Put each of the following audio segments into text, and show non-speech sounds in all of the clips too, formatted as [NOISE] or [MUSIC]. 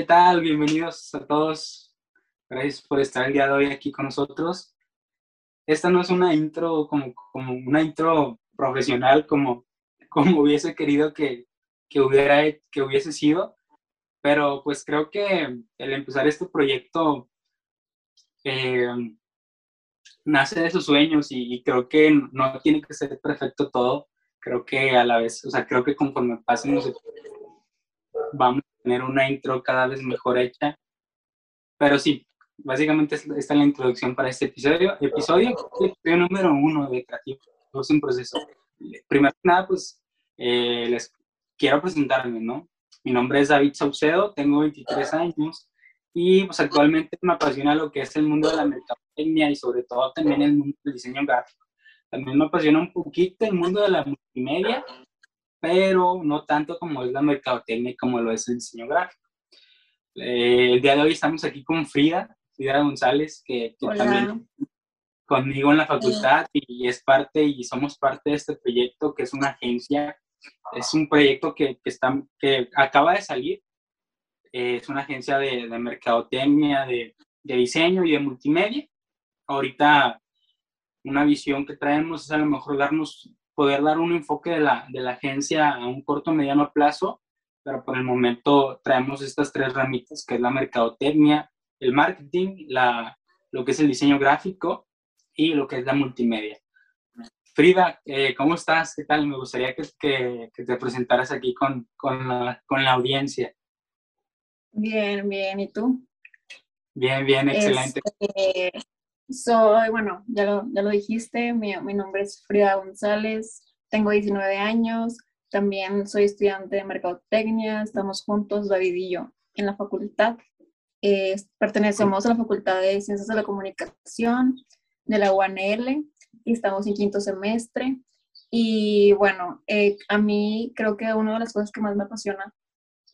¿qué tal? Bienvenidos a todos. Gracias por estar el día de hoy aquí con nosotros. Esta no es una intro como, como una intro profesional como, como hubiese querido que, que, hubiera, que hubiese sido, pero pues creo que el empezar este proyecto eh, nace de sus sueños y, creo que no tiene que ser perfecto todo. Creo que a la vez, o sea, creo que conforme pasen los vamos tener una intro cada vez mejor hecha. Pero sí, básicamente esta es la introducción para este episodio. Episodio, episodio número uno de Creativos en Proceso. Primero que nada, pues eh, les quiero presentarme, ¿no? Mi nombre es David Saucedo, tengo 23 años y pues actualmente me apasiona lo que es el mundo de la mercadotecnia y sobre todo también el mundo del diseño gráfico. También me apasiona un poquito el mundo de la multimedia pero no tanto como es la mercadotecnia como lo es el diseño gráfico. Eh, el día de hoy estamos aquí con Frida, Frida González, que, también conmigo en la facultad y es parte y somos parte de este proyecto que es una agencia, es un proyecto que, que, está, que acaba de salir, eh, es una agencia de, de mercadotecnia, de, de diseño y de multimedia. Ahorita una visión que traemos es a lo mejor darnos poder dar un enfoque de la, de la agencia a un corto mediano plazo, pero por el momento traemos estas tres ramitas, que es la mercadotecnia, el marketing, la, lo que es el diseño gráfico y lo que es la multimedia. Frida, eh, ¿cómo estás? ¿Qué tal? Me gustaría que, que, que te presentaras aquí con, con, la, con, la, audiencia. Bien, bien. ¿Y tú? Bien, bien, excelente. Este, soy, bueno, ya lo, ya lo dijiste, mi, mi, nombre es Frida González, tengo 19 años, también soy estudiante de Mercadotecnia, estamos juntos, David y yo, en la facultad. Eh, pertenecemos a la Facultad de Ciencias de la Comunicación de la UANL y estamos en quinto semestre. Y bueno, eh, a mí creo que una de las cosas que más me apasiona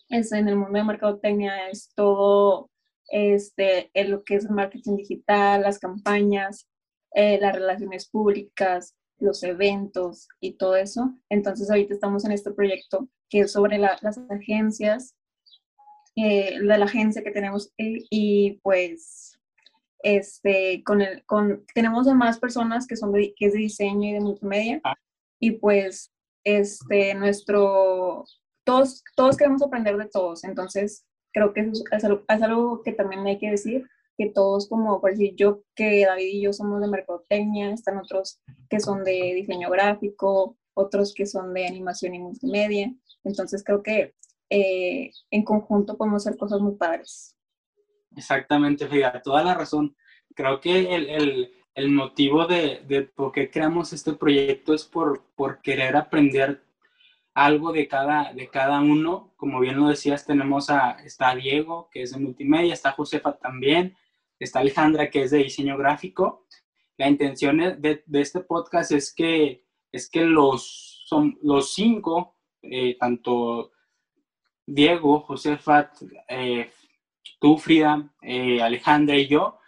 es en el mundo de mercadotecnia es todo este, en lo que es el marketing digital, las campañas, eh, las relaciones públicas, los eventos y todo eso. Entonces ahorita estamos en este proyecto que es sobre las agencias, eh, la agencia que tenemos eh, y pues este, con el, con, tenemos a más personas que son de, que es de diseño y de multimedia ah. y pues este, nuestro, todos, todos queremos aprender de todos, entonces creo que es, es, algo, que también hay que decir, que todos como, por decir yo, que David y yo somos de mercadotecnia, están otros que son de diseño gráfico, otros que son de animación y multimedia. Entonces creo que eh, en conjunto podemos hacer cosas muy padres. Exactamente, fíjate, toda la razón. Creo que el, el, el motivo de, de, por qué creamos este proyecto es por, por querer aprender algo de cada, de cada uno. Como bien lo decías, tenemos a, está Diego, que es de multimedia, está Josefa también, está Alejandra, que es de diseño gráfico. La intención de, de este podcast es que, es que los, son, los cinco, eh, tanto Diego, Josefa, eh, tú, Frida, eh, Alejandra y yo,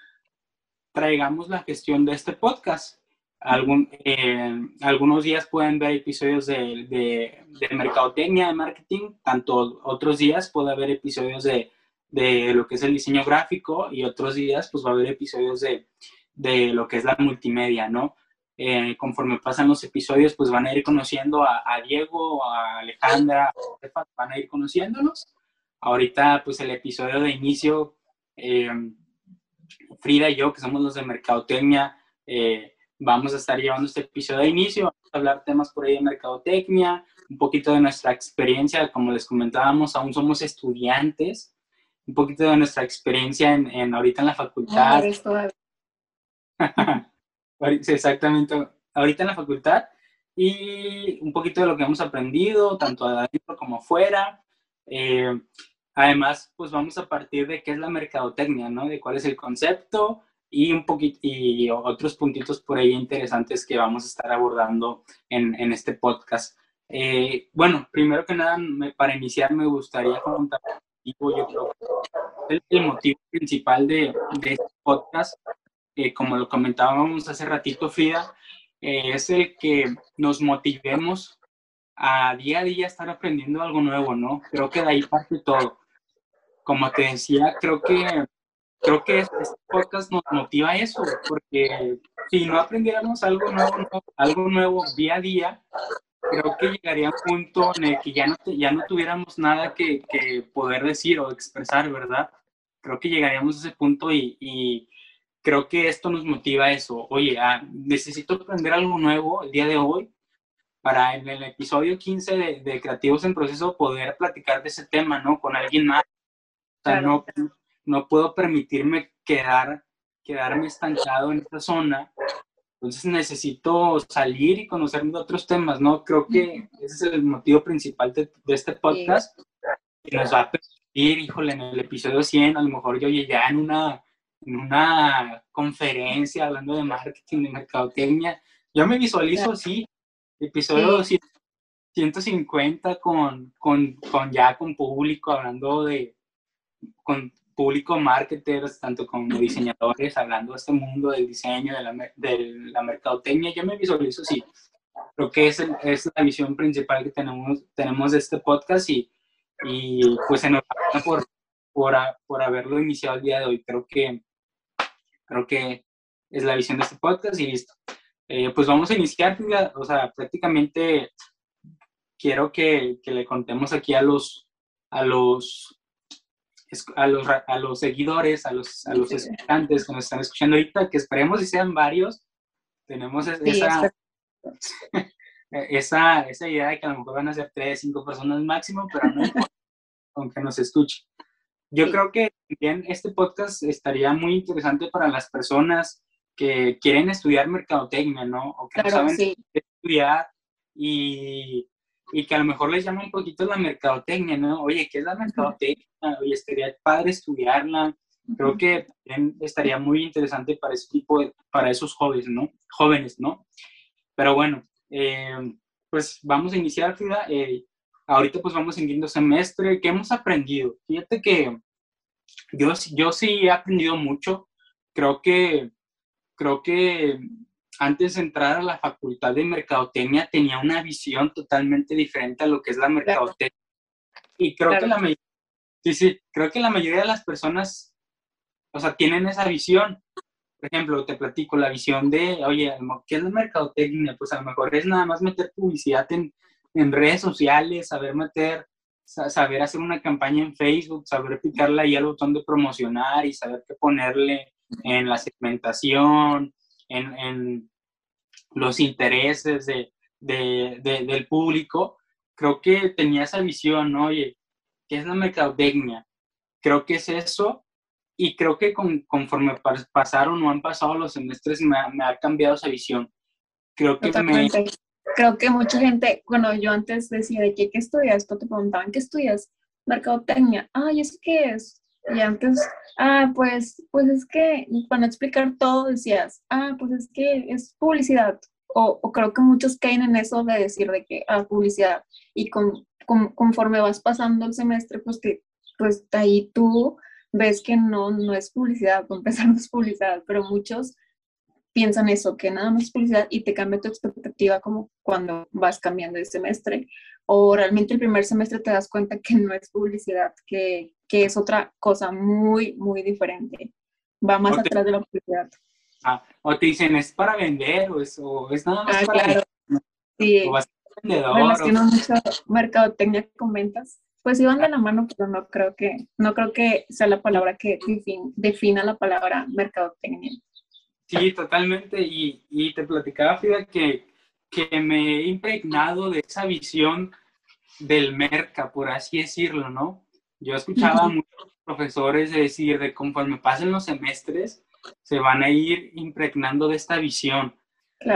traigamos la gestión de este podcast Algún, eh, algunos días pueden ver episodios de, de, de, mercadotecnia, de marketing, tanto otros días puede haber episodios de, de, lo que es el diseño gráfico y otros días pues va a haber episodios de, lo que es la multimedia, ¿no? Eh, conforme pasan los episodios pues van a ir conociendo a, a Diego, a Alejandra, a van a ir conociéndolos. Ahorita pues el episodio de inicio, eh, Frida y yo, que somos los de mercadotecnia, eh, vamos a estar llevando este episodio de inicio, vamos a hablar temas por ahí de mercadotecnia, un poquito de nuestra experiencia, como les comentábamos, aún somos estudiantes, un poquito de nuestra experiencia en, en ahorita en la facultad. [LAUGHS] Exactamente, ahorita en la facultad y un poquito de lo que hemos aprendido, tanto adentro como afuera. Eh, además, pues vamos a partir de qué es la mercadotecnia, ¿no? De cuál es el concepto, y un poquito y otros puntitos por ahí interesantes que vamos a estar abordando en, en este podcast. Eh, bueno, primero que nada, me, para iniciar me gustaría contar yo creo el, el motivo principal de, de este podcast, eh, como lo comentábamos hace ratito, Frida, eh, es el que nos motivemos a día a día estar aprendiendo algo nuevo, ¿no? Creo que de ahí parte todo como te decía, creo que creo que este podcast nos motiva a eso, porque si no aprendiéramos algo nuevo, algo nuevo día a día, creo que llegaría un punto en el que ya no, ya no tuviéramos nada que, que, poder decir o expresar, ¿verdad? Creo que llegaríamos a ese punto y, y creo que esto nos motiva a eso. Oye, ah, necesito aprender algo nuevo el día de hoy para en el episodio 15 de, de, Creativos en Proceso poder platicar de ese tema, ¿no? Con alguien más. O sea, no, no puedo permitirme quedar, quedarme estancado en esta zona. Entonces necesito salir y conocer otros temas, ¿no? Creo que ese es el motivo principal de, este podcast. Que nos va a permitir, híjole, en el episodio 100, a lo mejor yo ya en una, en una conferencia hablando de marketing, de mercadotecnia. Yo me visualizo así, episodio 150 con, con, con ya con público hablando de, con público, marketers, tanto como diseñadores, hablando de este mundo del diseño, de la, de la mercadotecnia, yo me visualizo así. Creo que es, es la visión principal que tenemos, tenemos de este podcast y, y pues enhorabuena por, por, por haberlo iniciado el día de hoy. Creo que, creo que es la visión de este podcast y listo. Eh, pues vamos a iniciar, o sea, prácticamente quiero que, que le contemos aquí a los, a los a los, a los seguidores, a los, a los estudiantes que nos están escuchando ahorita, que esperemos y sean varios, tenemos esa, [LAUGHS] esa, esa idea de que a lo mejor van a ser tres, cinco personas máximo, pero no [LAUGHS] importa, aunque nos escuchen. Yo creo que también este podcast estaría muy interesante para las personas que quieren estudiar mercadotecnia, ¿no? O que no saben estudiar y y que a lo mejor les llama un poquito la mercadotecnia, ¿no? Oye, ¿qué es la mercadotecnia? Oye, estaría padre estudiarla. Creo que estaría muy interesante para ese tipo de, para esos jóvenes, ¿no? Jóvenes, ¿no? Pero bueno, eh, pues vamos a iniciar, Frida. Eh, ahorita pues vamos en quinto semestre. ¿Qué hemos aprendido? Fíjate que yo, yo sí he aprendido mucho. Creo que, creo que antes de entrar a la facultad de mercadotecnia tenía una visión totalmente diferente a lo que es la mercadotecnia. Y creo que la sí, sí, creo que la mayoría de las personas, o sea, tienen esa visión. Por ejemplo, te platico la visión de, oye, ¿qué es la mercadotecnia? Pues a lo mejor es nada más meter publicidad en, en redes sociales, saber meter, saber hacer una campaña en Facebook, saber picarle ahí al botón de promocionar y saber qué ponerle en la segmentación, en, los intereses de, del público, creo que tenía esa visión, ¿no? Oye, ¿qué es la mercadotecnia? Creo que es eso y creo que conforme pasaron o han pasado los semestres me ha, cambiado esa visión. Creo que Creo que mucha gente, bueno, yo antes decía de qué, qué estudias, tú te preguntaban, ¿qué estudias? Mercadotecnia. Ay, ¿eso qué es? Y antes, ah, pues, pues es que para explicar todo decías, ah, pues es que es publicidad. O, o creo que muchos caen en eso de decir de que, ah, publicidad. Y con, conforme vas pasando el semestre, pues que, pues ahí tú ves que no, no es publicidad, [LAUGHS] empezar no es publicidad, pero muchos piensan eso, que nada más es publicidad y te cambia tu expectativa como cuando vas cambiando de semestre o realmente el primer semestre te das cuenta que no es publicidad, que, que es otra cosa muy, muy diferente. Va más atrás de la publicidad. Ah, o te dicen, ¿es para vender o es, o es nada más ah, para claro. Sí. O vas a vendedor. Relaciono mucho mercadotecnia con ventas. Pues iban de la mano, pero no creo que, no creo que sea la palabra que defina la palabra mercadotecnia. Sí, totalmente. Y, y te platicaba, Frida, que que me he impregnado de esa visión del merca, por así decirlo, ¿no? Yo escuchaba a muchos profesores decir de conforme pasen los semestres, se van a ir impregnando de esta visión,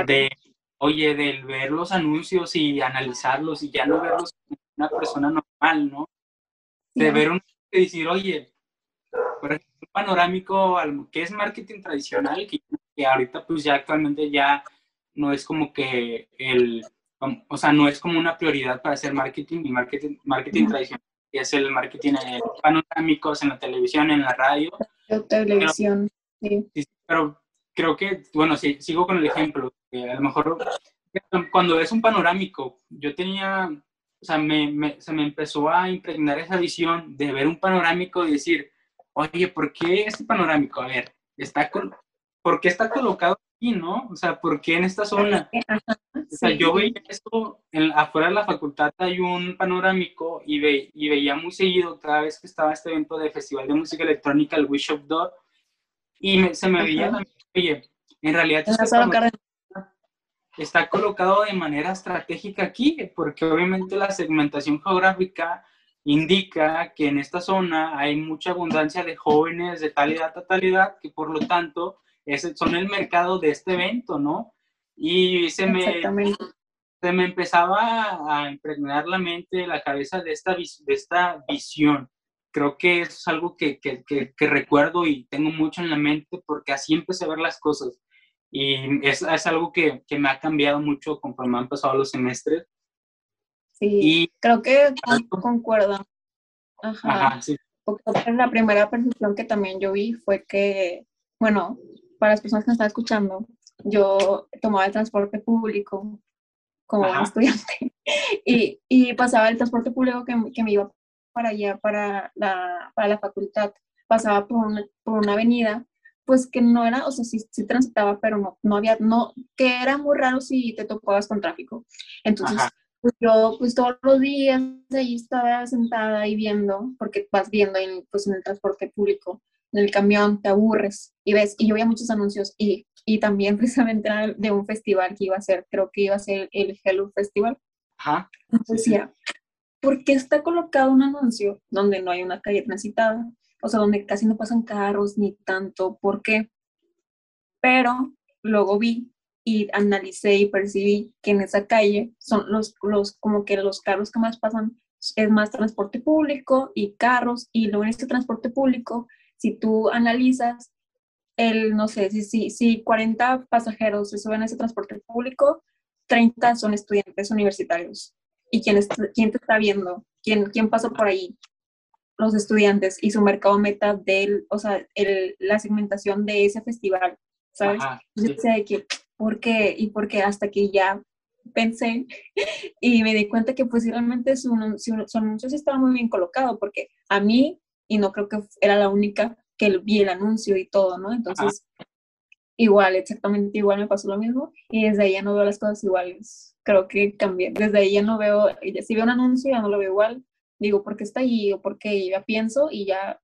de, oye, del ver los anuncios y analizarlos y ya no verlos como una persona normal, ¿no? De ver un, de decir, oye, por ejemplo, un panorámico, que es marketing tradicional, que, que ahorita pues ya actualmente ya no es como que el, o sea, no es como una prioridad para hacer marketing y marketing, marketing tradicional, que es el marketing panorámicos, en la televisión, en la radio. La televisión, sí. Pero creo que, bueno, si, sigo con el ejemplo, a lo mejor cuando es un panorámico, yo tenía o sea, me, se me empezó a impregnar esa visión de ver un panorámico y decir, oye, ¿por qué este panorámico? A ver, está con, ¿por qué está colocado aquí, no? O sea, ¿por qué en esta zona? o sea, yo veía esto, en, afuera de la facultad hay un panorámico y, ve, y veía muy seguido cada vez que estaba este evento de Festival de Música Electrónica, el Wish of Door, y se me veía también, oye, en realidad está colocado de manera estratégica aquí, porque obviamente la segmentación geográfica indica que en esta zona hay mucha abundancia de jóvenes de tal edad a tal edad, que por lo tanto ese son el mercado de este evento, ¿no? Y se me, se me empezaba a impregnar la mente, la cabeza de esta, de esta visión. Creo que es algo que, que, que, recuerdo y tengo mucho en la mente porque así empecé a ver las cosas. Y es, es algo que, que, me ha cambiado mucho conforme han pasado los semestres. Sí, y, creo que concuerdo. Ajá. Ajá sí. Porque la primera percepción que también yo vi fue que, bueno, para las personas que me están escuchando, yo tomaba el transporte público como estudiante [LAUGHS] y, y, pasaba el transporte público que, que, me iba para allá, para la, para la facultad, pasaba por una, por una avenida, pues que no era, o sea, sí, sí, transitaba, pero no, no había, no, que era muy raro si te topabas con tráfico. Entonces, pues yo, pues todos los días ahí estaba sentada y viendo, porque vas viendo en, pues, en el transporte público, en el camión, te aburres y ves, y yo veía muchos anuncios y, y también [LAUGHS] precisamente de un festival que iba a ser, creo que iba a ser el Hello Festival. Ajá. decía, ¿por qué está colocado un anuncio donde no hay una calle transitada? O sea, donde casi no pasan carros ni tanto, ¿por qué? Pero luego vi y analicé y percibí que en esa calle son los, los como que los carros que más pasan es más transporte público y carros y luego en este transporte público si tú analizas el, no sé, si, si, si 40 pasajeros se suben a ese transporte público, 30 son estudiantes universitarios. ¿Y quién, quién te está viendo? ¿Quién, ¿Quién pasó por ahí? Los estudiantes y su mercado meta del, o sea, el, la segmentación de ese festival, ¿sabes? Yo sé que, ¿por qué? Y porque hasta que ya pensé [LAUGHS] y me di cuenta que pues realmente su, su, su anuncio sí estaba muy bien colocado, porque a mí y no creo que era la única que vi el anuncio y todo, ¿no? Entonces, igual, exactamente igual me pasó lo mismo y desde ahí ya no veo las cosas iguales. Creo que cambié. Desde ahí ya no veo, si veo un anuncio ya no lo veo igual. Digo, ¿por qué está ahí? O porque ya pienso y ya,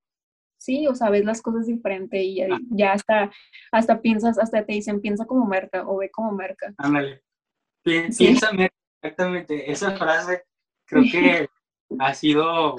sí, o sea, ves las cosas diferente y ya, ya hasta, hasta piensas, hasta te dicen, piensa como merca o ve como merca. Ándale. Piensa merca, exactamente. Esa frase creo [LAUGHS] que ha sido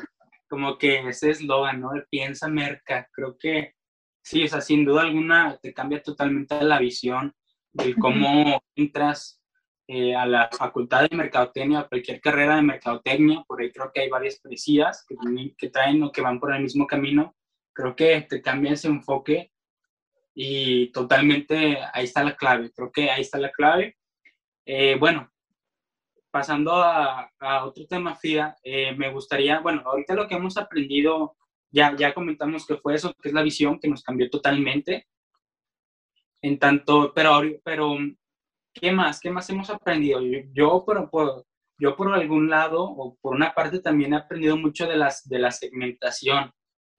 como que ese eslogan, ¿no? El piensa merca, creo que sí, o sea, sin duda alguna te cambia totalmente la visión de cómo entras eh, a la facultad de mercadotecnia, cualquier carrera de mercadotecnia, por ahí creo que hay varias policías que, que traen o que van por el mismo camino, creo que te cambia ese enfoque y totalmente ahí está la clave, creo que ahí está la clave. Eh, bueno, pasando a, otro tema, Fia, eh, me gustaría, bueno, ahorita lo que hemos aprendido, ya, ya comentamos que fue eso, que es la visión que nos cambió totalmente. En tanto, pero, pero ¿qué más? ¿Qué más hemos aprendido? Yo, por, por, yo por algún lado, o por una parte, también he aprendido mucho de, las, de la segmentación,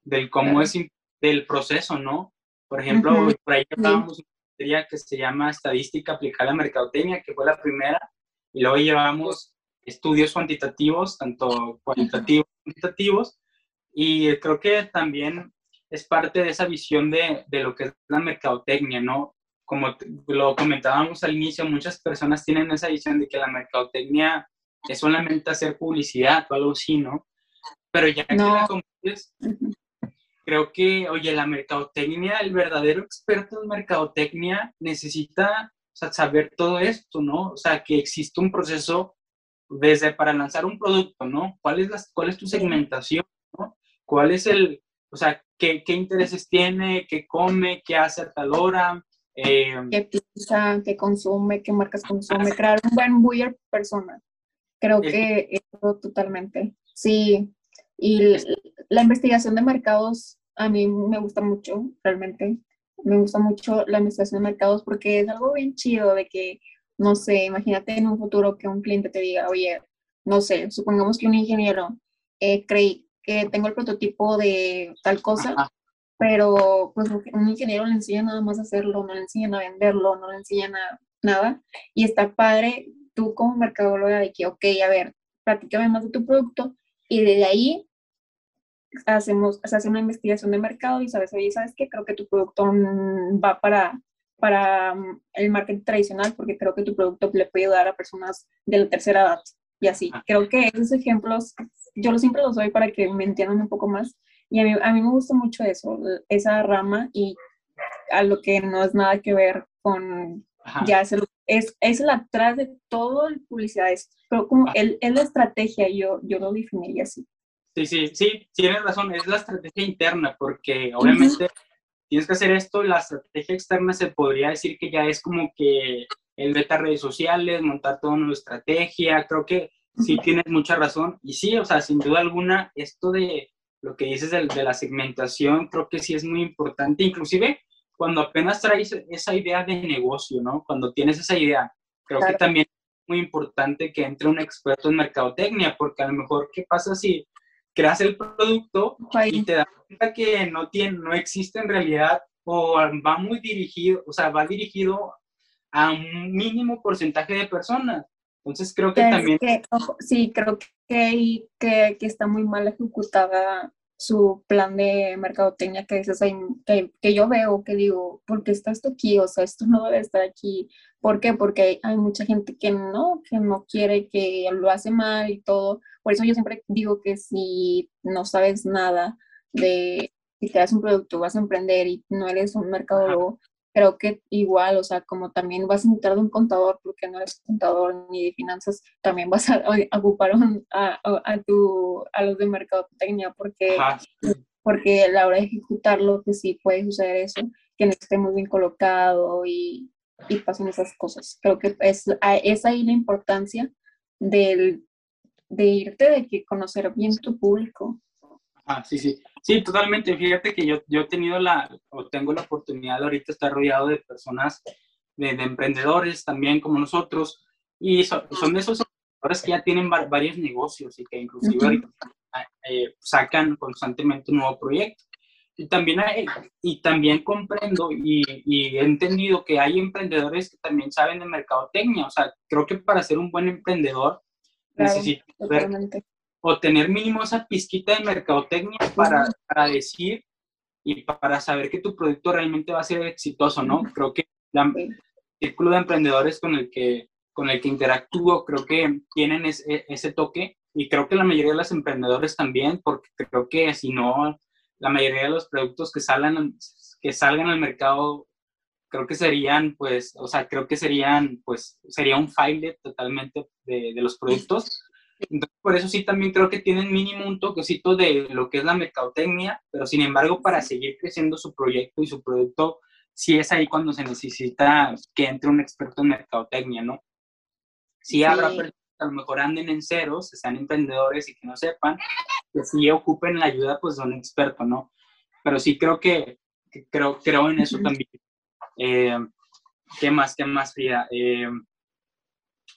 del cómo es, del proceso, ¿no? Por ejemplo, por ahí hablábamos una materia que se llama Estadística aplicada a Mercadotecnia, que fue la primera, y luego llevamos estudios cuantitativos, tanto cualitativos como cuantitativos, y creo que también es parte de esa visión de, de lo que es la mercadotecnia, ¿no? Como lo comentábamos al inicio, muchas personas tienen esa visión de que la mercadotecnia es solamente hacer publicidad o algo así, ¿no? Pero ya que la creo que, oye, la mercadotecnia, el verdadero experto en mercadotecnia necesita sea, saber todo esto, ¿no? O sea, que existe un proceso desde para lanzar un producto, ¿no? ¿Cuál es, la, cuál es tu segmentación, ¿no? ¿Cuál es el, o sea, qué, qué intereses tiene, qué come, qué hace a tal hora? Eh, qué piensa, qué consume, qué marcas consume, crear un buen buyer persona. Creo que eso totalmente. Sí, y la investigación de mercados a mí me gusta mucho, realmente me gusta mucho la administración de mercados porque es algo bien chido de que, no sé, imagínate en un futuro que un cliente te diga, oye, no sé, supongamos que un ingeniero eh, cree que tengo el prototipo de tal cosa, pero pues un ingeniero le enseña nada más a hacerlo, no le enseñan a venderlo, no le enseñan a nada. Y está padre tú como mercadóloga de que, ok, a ver, platícame más de tu producto y de ahí hacemos, se hace una investigación de mercado y sabes, oye, ¿sabes qué? Creo que tu producto va para, para mm, el marketing tradicional porque creo que tu producto le puede ayudar a personas de la tercera edad y así. Ah. Creo que esos ejemplos, yo siempre los doy para que me entiendan un poco más y a mí, a mí me gusta mucho eso, esa rama y a lo que no es nada que ver con ya es, es, es el atrás de todo el publicidad, pero como ah. es la estrategia, yo, yo lo definiría así. Sí, sí, sí, tienes razón, es la estrategia interna, porque obviamente tienes que hacer esto, la estrategia externa se podría decir que ya es como que el beta redes sociales, montar toda una estrategia, creo que sí tienes mucha razón, y sí, o sea, sin duda alguna, esto de lo que dices de, de la segmentación, creo que sí es muy importante, inclusive cuando apenas traes esa idea de negocio, ¿no? Cuando tienes esa idea, creo que también es muy importante que entre un experto en mercadotecnia, porque a lo mejor, ¿qué pasa si creas el producto y te das cuenta que no, tiene, no existe en realidad o va muy dirigido, o sea, va dirigido a un mínimo porcentaje de personas. Entonces creo que también... sí, creo que, que, que, está muy mal ejecutada su plan de mercadotecnia que dices, que, que yo veo, que digo, ¿por qué está esto aquí? O sea, esto no debe estar aquí. ¿Por qué? Porque hay mucha gente que no, que no quiere, que lo hace mal y todo. Por eso yo siempre digo que si no sabes nada de si creas un producto, vas a emprender y no eres un mercadólogo, creo que igual, o sea, como también vas a necesitar de un contador, porque no eres contador ni de finanzas, también vas a, ocupar a, a, tu, a los de mercadotecnia, porque, porque a la hora de ejecutarlo, que sí puede suceder eso, que no esté muy bien colocado y, y pasen esas cosas. Creo que es, es ahí la importancia del, de irte, de que conocer bien tu público. Ah, sí, sí. Sí, totalmente. Fíjate que yo, yo he tenido la, o tengo la oportunidad de ahorita estar rodeado de personas, de, emprendedores también como nosotros, y son de esos emprendedores que ya tienen varios negocios y que inclusive eh, sacan constantemente un nuevo proyecto. Y también, y también comprendo y, y, he entendido que hay emprendedores que también saben de mercadotecnia. O sea, creo que para ser un buen emprendedor necesitas o tener mínimo esa pizquita de mercadotecnia para, para, decir y para saber que tu producto realmente va a ser exitoso, ¿no? Creo que el círculo de emprendedores con el que, con el que interactúo, creo que tienen ese, ese toque y creo que la mayoría de los emprendedores también, porque creo que si no, la mayoría de los productos que salgan, que salgan al mercado, creo que serían, pues, o sea, creo que serían, pues, sería un file totalmente de, de los productos entonces, por eso sí también creo que tienen mínimo un toquecito de lo que es la mercadotecnia, pero sin embargo, para seguir creciendo su proyecto y su producto, sí es ahí cuando se necesita que entre un experto en mercadotecnia, ¿no? Sí, habrá personas que a lo mejor anden en ceros, sean emprendedores y que no sepan, que sí ocupen la ayuda pues de un experto, ¿no? Pero sí creo que, creo, creo en eso también. Eh, ¿Qué más? ¿Qué más, Frida? Eh,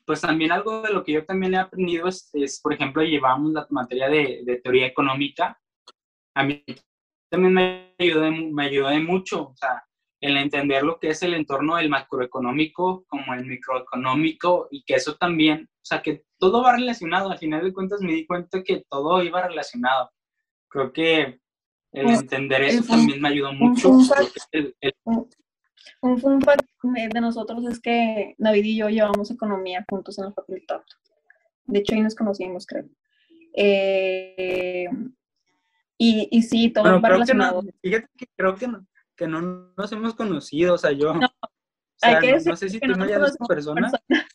pues también algo de lo que yo también he aprendido es, por ejemplo, llevamos la materia de, de, teoría económica. A mí también me ayudó, me ayudó mucho, o sea, el entender lo que es el entorno del macroeconómico como el microeconómico y que eso también, o sea, que todo va relacionado. Al final de cuentas me di cuenta que todo iba relacionado. Creo que el pues, entender eso también me ayudó mucho. Un fun fact de nosotros es que David y yo llevamos economía juntos en la facultad. De hecho, ahí nos conocimos, creo. Eh, y, y sí, todo bueno, relacionado. fíjate que creo que no, que no nos hemos conocido, o sea, yo... No, o que no, sé si tú no eres esa persona. [LAUGHS]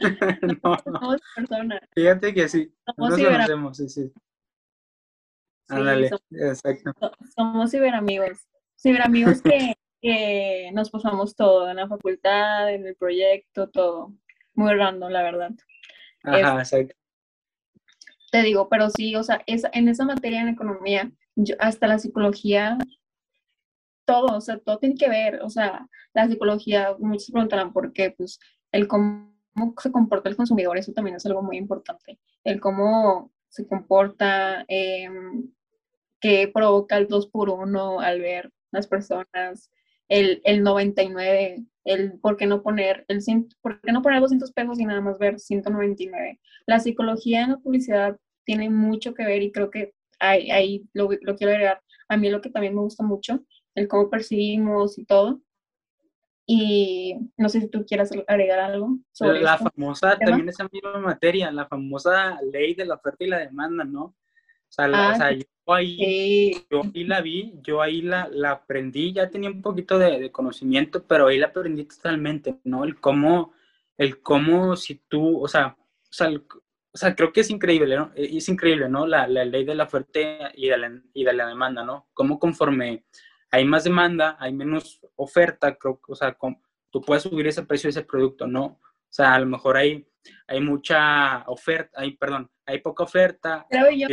[LAUGHS] no, no. Persona. Fíjate que sí, somos nos conocemos, sí, sí. Ándale, sí, exacto. Somos ciberamigos. Ciberamigos que que nos pasamos todo en la facultad, en el proyecto, todo. Muy random, la verdad. Ajá, exacto. Te digo, pero sí, o sea, es, en esa materia en economía, hasta la psicología, todo, o sea, todo tiene que ver, o sea, la psicología, muchos preguntarán por qué, pues el cómo se comporta el consumidor, eso también es algo muy importante. El cómo se comporta, eh, que provoca el 2 por 1 al ver las personas, el, el 99, el por qué no poner el por qué no poner 200 pesos y nada más ver 199. La psicología en la publicidad tiene mucho que ver y creo que ahí, ahí lo, lo quiero agregar. A mí lo que también me gusta mucho, el cómo percibimos y todo, y no sé si tú quieras agregar algo sobre La famosa, también esa misma materia, la famosa ley de la oferta y la demanda, ¿no? O sea, ah, yo, ahí, yo ahí la vi, yo ahí la, la aprendí, ya tenía un poquito de, conocimiento, pero ahí la aprendí totalmente, ¿no? El cómo, el cómo si tú, o sea, o sea, o sea creo que es increíble, ¿no? Es increíble, ¿no? La, la ley de la oferta y de la, y de la demanda, ¿no? Cómo conforme hay más demanda, hay menos oferta, creo, o sea, tú puedes subir ese precio de ese producto, ¿no? O sea, a lo mejor hay, hay mucha oferta, hay, perdón, hay poca oferta. Creo yo.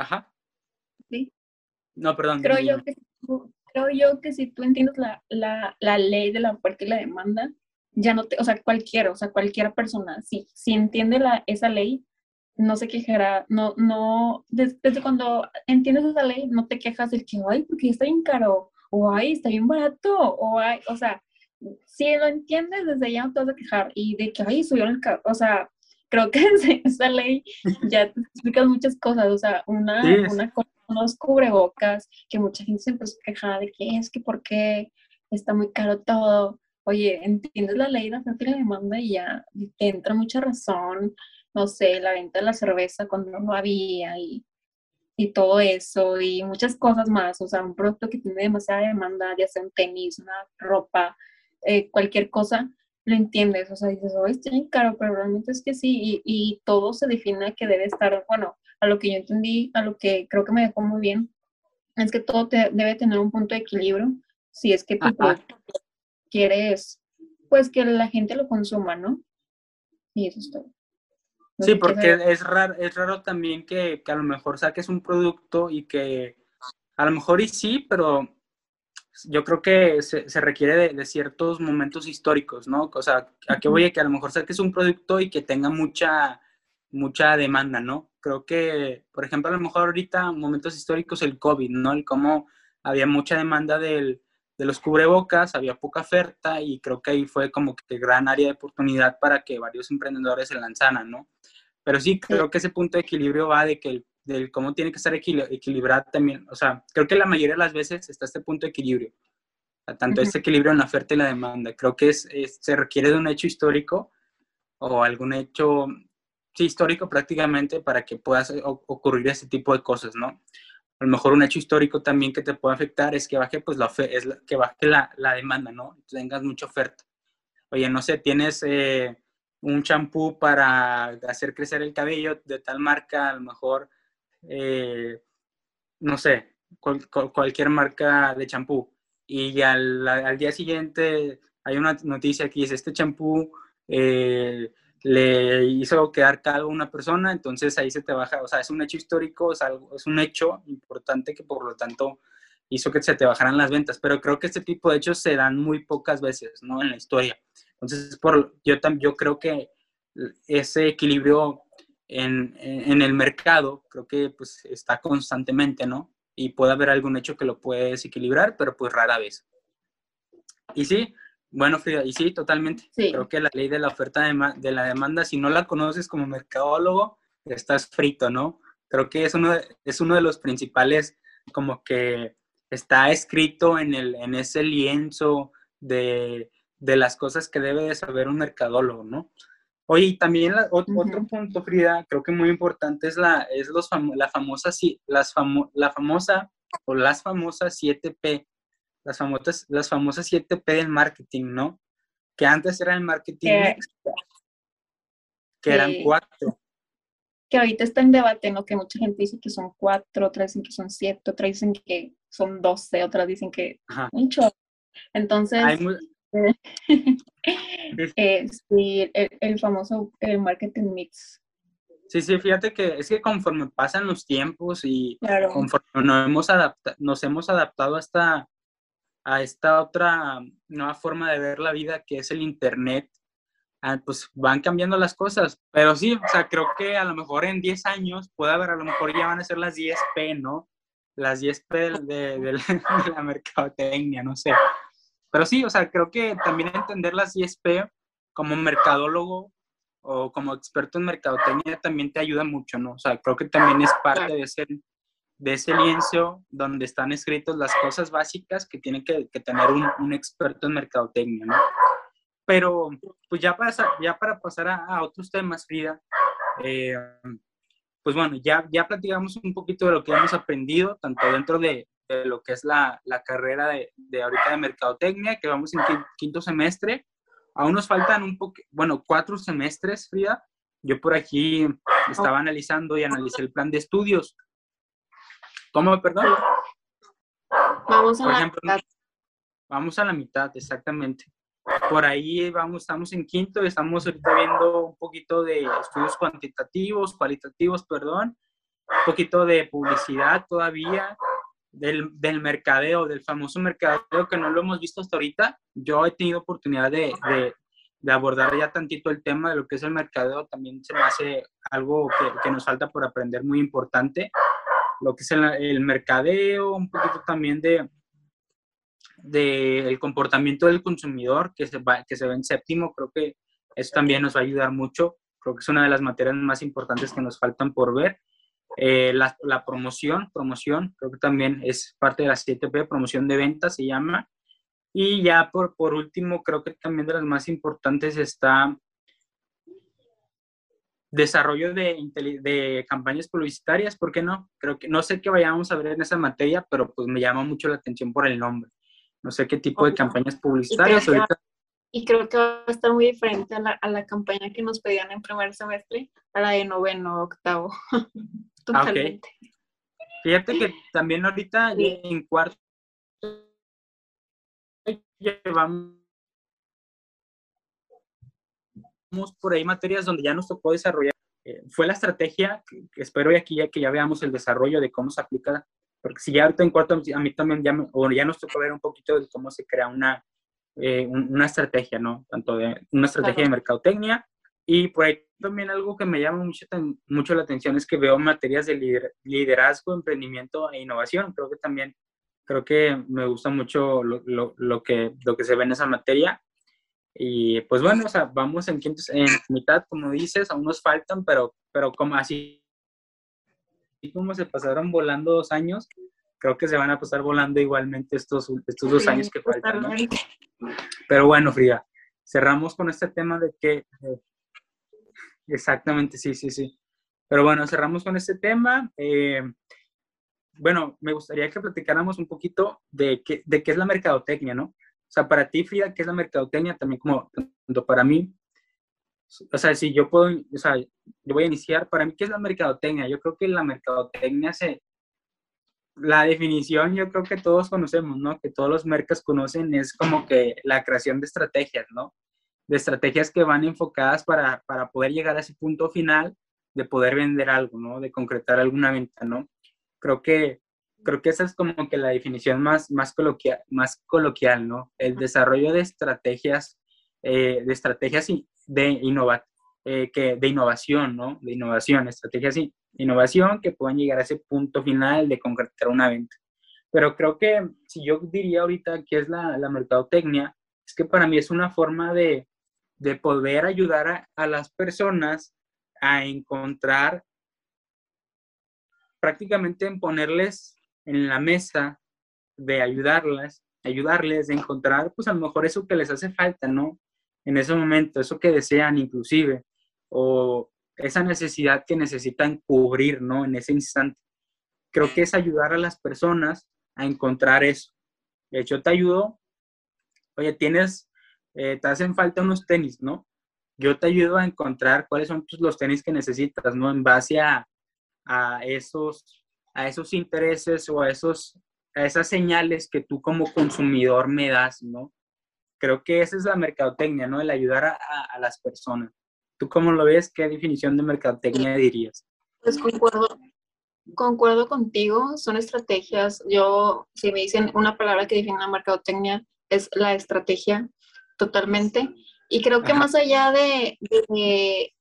Ajá. Sí. No, perdón. Creo yo, que, creo yo que si tú entiendes la, la, la, ley de la oferta y la demanda, ya no te, o sea, cualquiera, o sea, cualquier persona, si, si entiende la, esa ley, no se quejará, no, no, desde, cuando entiendes esa ley, no te quejas del que, ay, porque está bien caro, o ay, está bien barato, o ay, o sea, si lo entiendes, desde ya no te vas a quejar, y de que, ay, subió el o sea, creo que [LAUGHS] esa ley ya te explica muchas cosas, o sea, una, una cosa, unos cubrebocas, que mucha gente se empezó a quejar de que es que por qué está muy caro todo, oye, entiendes la ley de la oferta y la demanda y ya te entra mucha razón, no sé, la venta de la cerveza cuando no había y, y todo eso y muchas cosas más. O sea, un producto que tiene demasiada demanda, ya sea un tenis, una ropa, eh, cualquier cosa, lo entiendes. O sea, dices, oh, está bien caro, pero realmente es que sí. Y, y todo se define que debe estar, bueno, a lo que yo entendí, a lo que creo que me dejó muy bien, es que todo te, debe tener un punto de equilibrio. Si es que tu producto quieres, pues que la gente lo consuma, ¿no? Y eso es todo. Sí, porque es raro, es raro también que, a lo mejor saques un producto y que a lo mejor y sí, pero yo creo que se, requiere de, ciertos momentos históricos, ¿no? O sea, ¿a qué voy? A que a lo mejor saques un producto y que tenga mucha, mucha demanda, ¿no? Creo que, por ejemplo, a lo mejor ahorita, momentos históricos, el COVID, ¿no? El cómo había mucha demanda del, de los cubrebocas, había poca oferta y creo que ahí fue como que gran área de oportunidad para que varios emprendedores se lanzaran, ¿no? Pero sí, creo que ese punto de equilibrio va de que el, del cómo tiene que estar equilibrado también, o sea, creo que la mayoría de las veces está este punto de equilibrio, tanto este equilibrio en la oferta y la demanda. Creo que es, se requiere de un hecho histórico o algún hecho, sí, histórico prácticamente para que pueda ocurrir ese tipo de cosas, ¿no? a lo mejor un hecho histórico también que te puede afectar es que baje, pues, la, es que baje la, la, demanda, ¿no? Tengas mucha oferta. Oye, no sé, tienes eh, un champú para hacer crecer el cabello de tal marca, a lo mejor, eh, no sé, cualquier marca de champú. Y al, al, día siguiente hay una noticia que dice, este champú eh, le hizo quedar calvo a una persona, entonces ahí se te baja, o sea, es un hecho histórico, es, algo, es un hecho importante que por lo tanto hizo que se te bajaran las ventas, pero creo que este tipo de hechos se dan muy pocas veces, ¿no? En la historia. Entonces, por, yo, yo creo que ese equilibrio en, en, el mercado, creo que pues está constantemente, ¿no? Y puede haber algún hecho que lo puede desequilibrar, pero pues rara vez. Y sí, bueno, Frida, y sí, totalmente. Creo que la ley de la oferta de, la demanda, si no la conoces como mercadólogo, estás frito, ¿no? Creo que es uno de, es uno de los principales, como que está escrito en, el, en ese lienzo de, las cosas que debe de saber un mercadólogo, ¿no? Oye, y también otro, punto, Frida, creo que muy importante es la, es los la, famosa, las la famosa o las famosas 7P, las famosas, las famosas 7P del marketing, ¿no? Que antes era el marketing que eran cuatro. Que ahorita está en debate, ¿no? Que mucha gente dice que son cuatro, otras dicen que son siete, otras dicen que son doce, otras dicen que mucho. Entonces, [LAUGHS] eh, sí, el, famoso el marketing mix. Sí, sí, fíjate que es que conforme pasan los tiempos y conforme nos hemos, nos hemos adaptado a esta, a esta otra nueva forma de ver la vida que es el Internet, ah, pues van cambiando las cosas. Pero sí, o sea, creo que a lo mejor en 10 años puede haber, a lo mejor ya van a ser las 10P, ¿no? Las 10P de, [LAUGHS] de la mercadotecnia, no sé. Pero sí, o sea, creo que también entender las 10P como mercadólogo o como experto en mercadotecnia también te ayuda mucho, ¿no? O sea, creo que también es parte de ese, de ese lienzo donde están escritas las cosas básicas que tiene que, tener un, un, experto en mercadotecnia, ¿no? Pero, pues ya, para, ya para pasar a, otros temas, Frida, eh, pues bueno, ya, ya platicamos un poquito de lo que hemos aprendido, tanto dentro de, de lo que es la, la carrera de, de, ahorita de mercadotecnia, que vamos en quinto semestre. Aún nos faltan un poco, bueno, cuatro semestres, Frida. Yo por aquí estaba analizando y analicé el plan de estudios. ¿Cómo, perdón? Vamos a la mitad. Vamos a la mitad, exactamente. Por ahí vamos, estamos en quinto y estamos ahorita viendo un poquito de estudios cuantitativos, cualitativos, perdón, un poquito de publicidad todavía, del, del, mercadeo, del famoso mercadeo que no lo hemos visto hasta ahorita. Yo he tenido oportunidad de, de, de, abordar ya tantito el tema de lo que es el mercadeo. También se me hace algo que, que nos falta por aprender muy importante. Lo que es el, el mercadeo, un poquito también de del comportamiento del consumidor que se, va, que se ve en séptimo. Creo que eso también nos va a ayudar mucho. Creo que es una de las materias más importantes que nos faltan por ver. Eh, la, la, promoción, promoción, creo que también es parte de la 7P, promoción de ventas se llama. Y ya por, por último, creo que también de las más importantes está desarrollo de, de, campañas publicitarias, ¿por qué no? Creo que no sé qué vayamos a ver en esa materia, pero pues me llama mucho la atención por el nombre. No sé qué tipo de campañas publicitarias. Y creo, que, y creo que va a estar muy diferente a la, a la, campaña que nos pedían en primer semestre, a la de noveno, octavo. [LAUGHS] Ah, Totalmente. Fíjate que también ahorita en cuarto llevamos por ahí materias donde ya nos tocó desarrollar. Eh, fue la estrategia, que, espero y aquí ya que ya veamos el desarrollo de cómo se aplica, porque si ya ahorita en cuarto, a mí también ya, o ya nos tocó ver un poquito de cómo se crea una, eh, una estrategia, ¿no? Tanto de una estrategia de mercadotecnia y por ahí también algo que me llama mucho, mucho la atención es que veo materias de liderazgo, emprendimiento e innovación. Creo que también, creo que me gusta mucho lo, lo, lo que, lo que se ve en esa materia. Y pues bueno, o sea, vamos en, en mitad, como dices, aún nos faltan, pero, pero como así, como se pasaron volando dos años, creo que se van a pasar volando igualmente estos, estos dos años que faltan. ¿no? Pero bueno, Frida, cerramos con este tema de que Exactamente, sí, sí, sí. Pero bueno, cerramos con este tema. Eh, bueno, me gustaría que platicáramos un poquito de qué, de qué es la mercadotecnia, ¿no? O sea, para ti, Frida, ¿qué es la mercadotecnia? También como tanto para mí. O sea, si yo puedo, o sea, yo voy a iniciar, para mí, ¿qué es la mercadotecnia? Yo creo que la mercadotecnia se, la definición yo creo que todos conocemos, ¿no? Que todos los mercados conocen, es como que la creación de estrategias, ¿no? De estrategias que van enfocadas para, para, poder llegar a ese punto final de poder vender algo, ¿no? De concretar alguna venta, ¿no? Creo que, creo que esa es como que la definición más, más, coloquial, más coloquial, ¿no? El desarrollo de estrategias, eh, de estrategias de, innova, eh, que, de innovación, ¿no? De innovación, estrategias de innovación que puedan llegar a ese punto final de concretar una venta. Pero creo que si yo diría ahorita que es la, la mercadotecnia, es que para mí es una forma de, de poder ayudar a, las personas a encontrar, prácticamente en ponerles en la mesa de ayudarlas, ayudarles a encontrar, pues a lo mejor eso que les hace falta, ¿no? En ese momento, eso que desean inclusive, o esa necesidad que necesitan cubrir, ¿no? En ese instante. Creo que es ayudar a las personas a encontrar eso. De hecho, te ayudo, oye, tienes eh, te hacen falta unos tenis, ¿no? Yo te ayudo a encontrar cuáles son los tenis que necesitas, ¿no? En base a, a, esos, a esos intereses o a, esos, a esas señales que tú como consumidor me das, ¿no? Creo que esa es la mercadotecnia, ¿no? El ayudar a, a las personas. ¿Tú cómo lo ves? ¿Qué definición de mercadotecnia dirías? Pues concuerdo, concuerdo contigo, son estrategias. Yo, si me dicen una palabra que define la mercadotecnia, es la estrategia totalmente. Y creo que más allá de, de,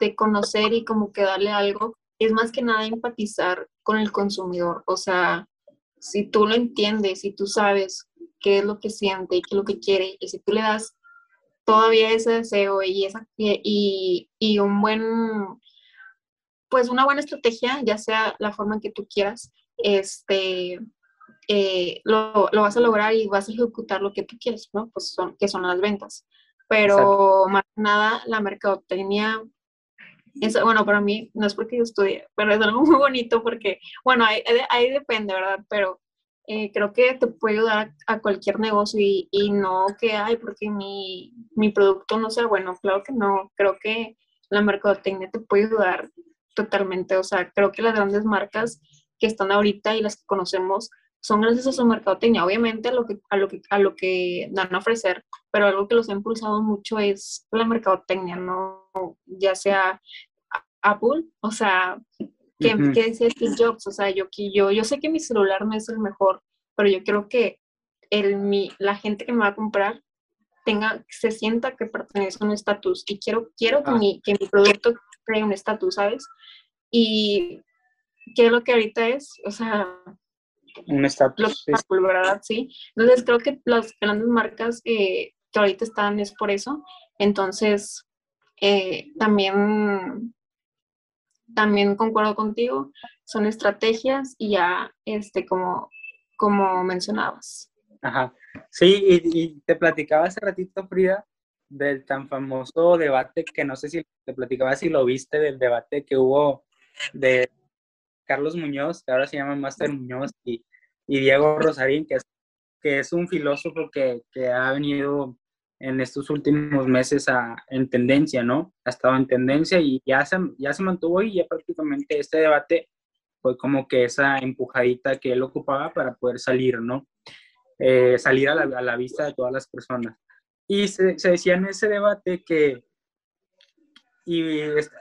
de, conocer y como que darle algo, es más que nada empatizar con el consumidor. O sea, si tú lo entiendes, si tú sabes qué es lo que siente y qué es lo que quiere, y si tú le das todavía ese deseo y, esa, y, y un buen, pues una buena estrategia, ya sea la forma en que tú quieras, este, eh, lo, lo, vas a lograr y vas a ejecutar lo que tú quieres, ¿no? Pues son, que son las ventas. Pero más nada, la mercadotecnia, es, bueno, para mí, no es porque yo estudie, pero es algo [LAUGHS] muy bonito porque, bueno, ahí, ahí depende, ¿verdad? Pero eh, creo que te puede ayudar a cualquier negocio y, y no que, ay, porque mi, mi producto no sea bueno. Claro que no, creo que la mercadotecnia te puede ayudar totalmente. O sea, creo que las grandes marcas que están ahorita y las que conocemos son gracias a su mercadotecnia, obviamente a lo que, a lo que, a lo que dan a ofrecer, pero algo que los ha impulsado mucho es la mercadotecnia, ¿no? Ya sea Apple, o sea, ¿qué, decía Steve Jobs? O sea, yo, yo, yo sé que mi celular no es el mejor, pero yo creo que el, mi, la gente que me va a comprar tenga, se sienta que pertenece a un estatus y quiero, quiero que, ah. mi, que mi producto cree un estatus, ¿sabes? Y qué es lo que ahorita es, o sea, un estatus. ¿verdad? Sí. Entonces creo que las grandes marcas eh, que ahorita están es por eso. Entonces, eh, también, también concuerdo contigo, son estrategias y ya, este, como, como mencionabas. Ajá. Sí, y, y te platicaba hace ratito, Frida, del tan famoso debate que no sé si te platicaba si lo viste, del debate que hubo de Carlos Muñoz, que ahora se llama Master Muñoz, y, Diego Rosarín, que es, que es un filósofo que, ha venido en estos últimos meses a, en tendencia, ¿no? Ha estado en tendencia y ya se, ya se mantuvo y ya prácticamente este debate fue como que esa empujadita que él ocupaba para poder salir, ¿no? Eh, salir a la, vista de todas las personas. Y se, se decía en ese debate que y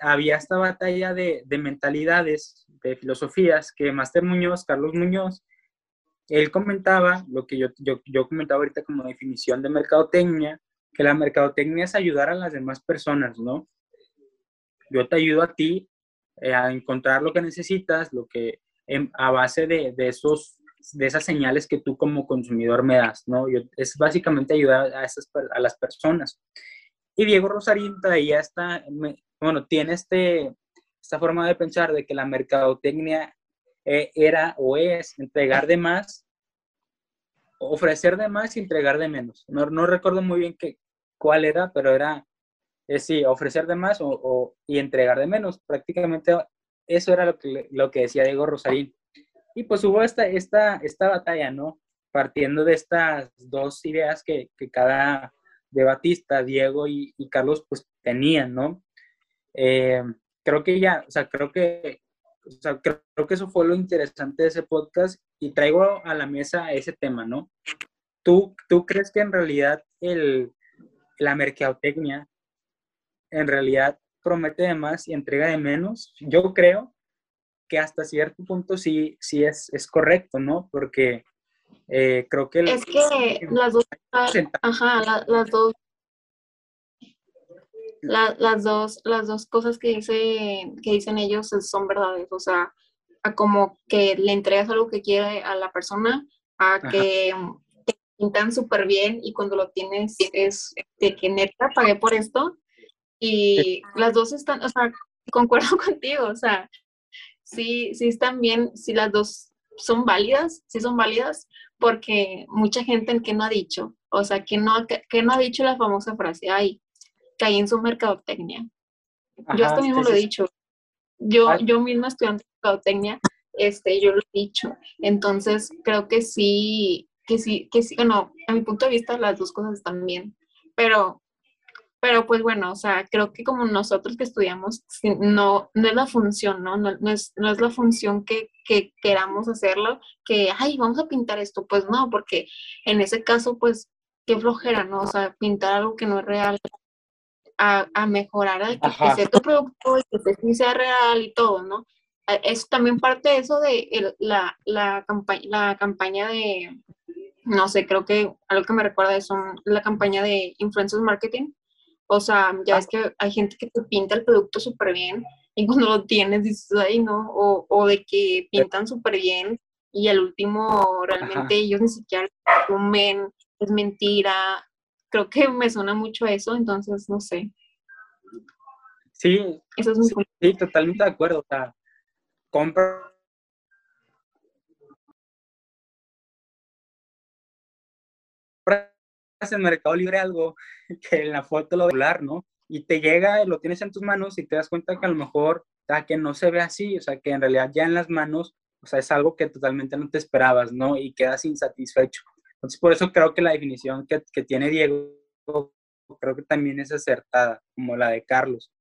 había esta batalla de, de mentalidades de filosofías que Master Muñoz, Carlos Muñoz, él comentaba lo que yo, yo, yo comentaba ahorita como definición de mercadotecnia, que la mercadotecnia es ayudar a las demás personas, ¿no? Yo te ayudo a ti eh, a encontrar lo que necesitas, lo que a base de, de, esos de esas señales que tú como consumidor me das, ¿no? Yo, es básicamente ayudar a, esas, a las personas. Y Diego Rosarín ya está, bueno, tiene este, esta forma de pensar de que la mercadotecnia eh, era o es entregar de más, ofrecer de más y entregar de menos. No, no recuerdo muy bien qué, cuál era, pero era, es sí, ofrecer de más o, y entregar de menos. Prácticamente eso era lo que, lo que decía Diego Rosarín. Y pues hubo esta, esta, esta batalla, ¿no? Partiendo de estas dos ideas que, que cada debatista, Diego y, y, Carlos, pues tenían, ¿no? Eh, creo que ya, o sea, creo que, o sea, creo, que eso fue lo interesante de ese podcast y traigo a la mesa ese tema, ¿no? ¿Tú, tú crees que en realidad el, la mercadotecnia en realidad promete de más y entrega de menos? Yo creo que hasta cierto punto sí, sí es, es correcto, ¿no? Porque eh, creo que... es que las dos, [LAUGHS] ajá, las dos las, dos, las dos cosas que, dice, que dicen ellos son verdades, o sea, a como que le entregas algo que quiere a la persona, a que te pintan súper bien y cuando lo tienes es de que neta pagué por esto. Y las dos están, o sea, [LAUGHS] concuerdo contigo, o sea, sí, sí están bien, sí las dos son válidas, sí son válidas, porque mucha gente que no ha dicho, o sea, que no, que no ha dicho la famosa frase, ay, caí en su mercadotecnia. yo hasta mismo lo he dicho. Yo, yo misma estudiante de mercadotecnia, este, yo lo he dicho. Entonces, creo que sí, que sí, que sí, bueno, a mi punto de vista las dos cosas están bien. Pero, pero pues bueno, o sea, creo que como nosotros que estudiamos, no, no es la función, ¿no? No, no, es, no es la función que, que queramos hacerlo, que, ay, vamos a pintar esto. Pues no, porque en ese caso, pues, qué flojera, ¿no? O sea, pintar algo que no es real, a, mejorar, a que, sea tu producto y que sí sea real y todo, ¿no? Es también parte de eso de la, la, la campaña de, no sé, creo que algo que me recuerda es la campaña de influencers marketing, O sea, ya es que hay gente que te pinta el producto súper bien y cuando lo tienes dices, ay, no, o, o de que pintan súper bien y al último realmente ellos ni siquiera comen, es mentira. Creo que me suena mucho a eso, entonces no sé. Sí, eso es muy sí, totalmente de acuerdo. O sea, compra en Mercado Libre algo [LAUGHS] que en la foto lo hablar, ¿no? Y te llega, lo tienes en tus manos y te das cuenta que a lo mejor, o que no se ve así, o sea, que en realidad ya en las manos o sea, es algo que totalmente no te esperabas, ¿no? Y quedas insatisfecho. Entonces, por eso creo que la definición que, que tiene Diego, creo que también es acertada, como la de Carlos.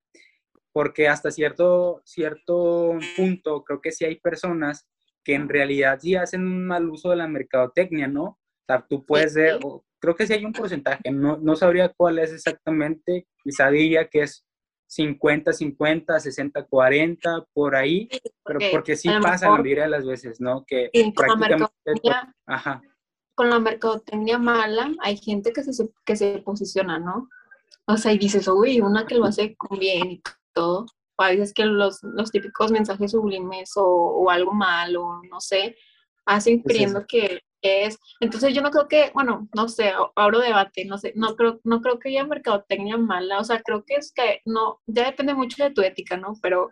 Porque hasta cierto, cierto punto, creo que sí hay personas que en realidad sí hacen un mal uso de la mercadotecnia, ¿no? O sea, tú puedes ser, creo que sí hay un porcentaje, no, no sabría cuál es exactamente, quizá diría que es 50, 50, 60, 40, por ahí, pero porque sí pasa la mayoría de las veces, ¿no? Que mercadotecnia, ajá. Con la mercadotecnia mala, hay gente que se, que se posiciona, ¿no? O sea, y dices, uy, una que lo hace bien y todo. O a veces que los, los típicos mensajes sublimes o, o algo malo, no sé, hacen creyendo que es. Entonces yo no creo que, bueno, no sé, abro debate, no sé, no creo, no creo que haya mercadotecnia mala, o sea, creo que es que no, ya depende mucho de tu ética, ¿no? Pero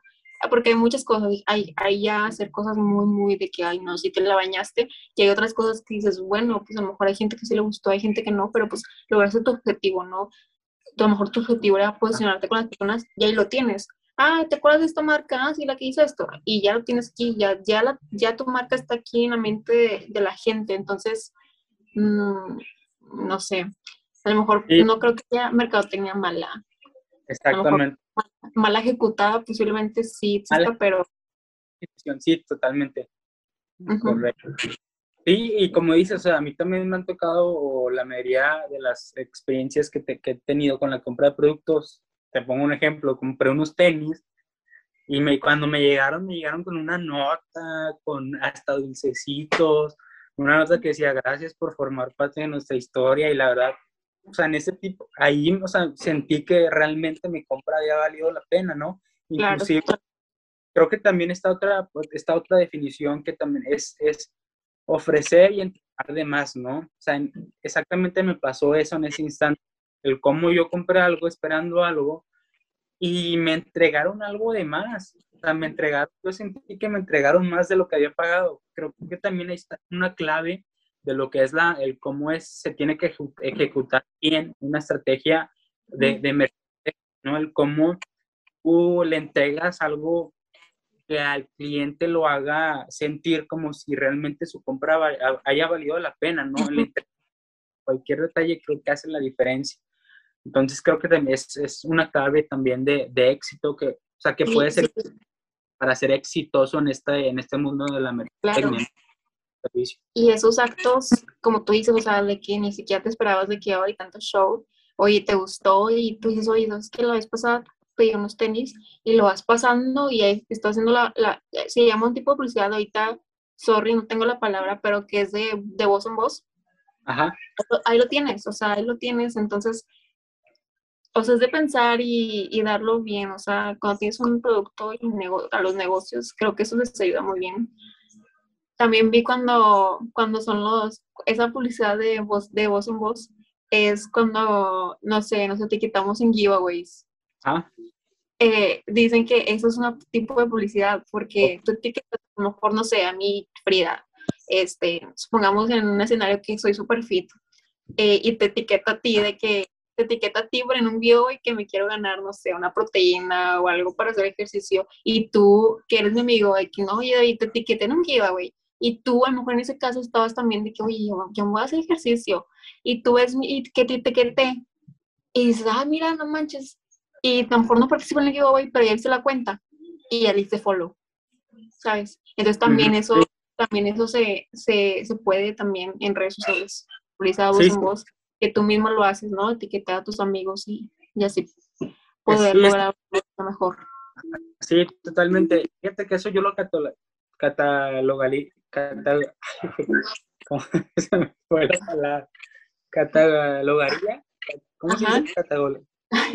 porque hay muchas cosas, hay, hay ya hacer cosas muy, muy de que, ay, no, si te la bañaste, y hay otras cosas que dices, bueno, pues a lo mejor hay gente que sí le gustó, hay gente que no, pero pues lograste tu objetivo, ¿no? A lo mejor tu objetivo era posicionarte con las personas y ahí lo tienes ah, ¿te acuerdas de esta marca? Ah, sí, la que hizo esto. Y ya lo tienes aquí, ya, ya, la, ya tu marca está aquí en la mente de, la gente. Entonces, mm, no sé, a lo mejor no creo que sea mercadotecnia mala. Exactamente. Mala, ejecutada posiblemente sí, pero... Sí, totalmente. Correcto. Sí, y como dices, a mí también me han tocado la mayoría de las experiencias que, que he tenido con la compra de productos te pongo un ejemplo, compré unos tenis y me, cuando me llegaron, me llegaron con una nota, con hasta dulcecitos, una nota que decía gracias por formar parte de nuestra historia y la verdad, o sea, en ese tipo, ahí, o sea, sentí que realmente mi compra había valido la pena, ¿no? Inclusive, creo que también está otra, esta otra definición que también es, es ofrecer y entregar de más, ¿no? O sea, exactamente me pasó eso en ese instante el cómo yo compré algo esperando algo y me entregaron algo de más. O sea, me entregaron, yo sentí que me entregaron más de lo que había pagado. Creo que también ahí está una clave de lo que es la, el cómo es, se tiene que ejecutar bien una estrategia de, de mercado, ¿no? El cómo tú le entregas algo que al cliente lo haga sentir como si realmente su compra haya valido la pena, ¿no? cualquier detalle creo que hace la diferencia. Entonces creo que también es, es una clave también de, de, éxito, que, o sea, que puede ser para ser exitoso en este, en este mundo de la mercadotecnia. Y esos actos, como tú dices, o sea, de que ni siquiera te esperabas de que hoy tanto show, oye, te gustó y tú dices, oye, es que la vez pasada pedí unos tenis y lo vas pasando y ahí está haciendo la, la, se llama un tipo de publicidad ahorita, sorry, no tengo la palabra, pero que es de, de voz en voz. Ajá. Ahí lo tienes, o sea, ahí lo tienes, entonces o sea, es de pensar y, darlo bien, o sea, cuando tienes un producto y a los negocios, creo que eso les ayuda muy bien. También vi cuando, cuando son los, esa publicidad de voz, de voz en voz, es cuando, no sé, nos etiquetamos en giveaways. Ah. Eh, dicen que eso es un tipo de publicidad, porque tú etiquetas, a lo mejor, no sé, a mí, Frida, este, supongamos en un escenario que soy súper fit, eh, y te etiqueta a ti de que te etiqueta a ti en un video y que me quiero ganar, no sé, una proteína o algo para hacer ejercicio y tú, que eres mi amigo, de que no, David, te etiqueté en un giveaway y tú a lo mejor en ese caso estabas también de que, oye, yo, yo voy a hacer ejercicio y tú ves y que te etiqueté y dices, ah, mira, no manches, y mejor no participo en el giveaway, pero ya hice la cuenta y ya dice follow, ¿sabes? Entonces también eso, también eso se, se, se puede también en redes sociales, publicidad voz en voz, que tú mismo lo haces, ¿no? Etiquetar a tus amigos y, así poder lograr lo mejor. Sí, totalmente. Fíjate que eso yo lo catalogaría, [LAUGHS] ¿cómo se me fue la catalogaría? ¿Cómo se dice?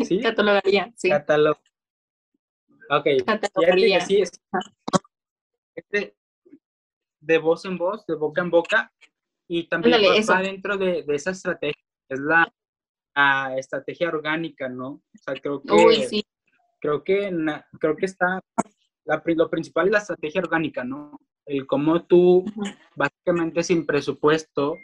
¿Sí? Catalogaría, sí. Catalog. Ok. Catalogaría. Sí, es, este, de voz en voz, de boca en boca, y también va, dentro de, de, esa estrategia, es la, estrategia orgánica, ¿no? O sea, creo que, Uy, sí. creo que, creo que está, lo principal es la estrategia orgánica, ¿no? El cómo tú, básicamente sin presupuesto,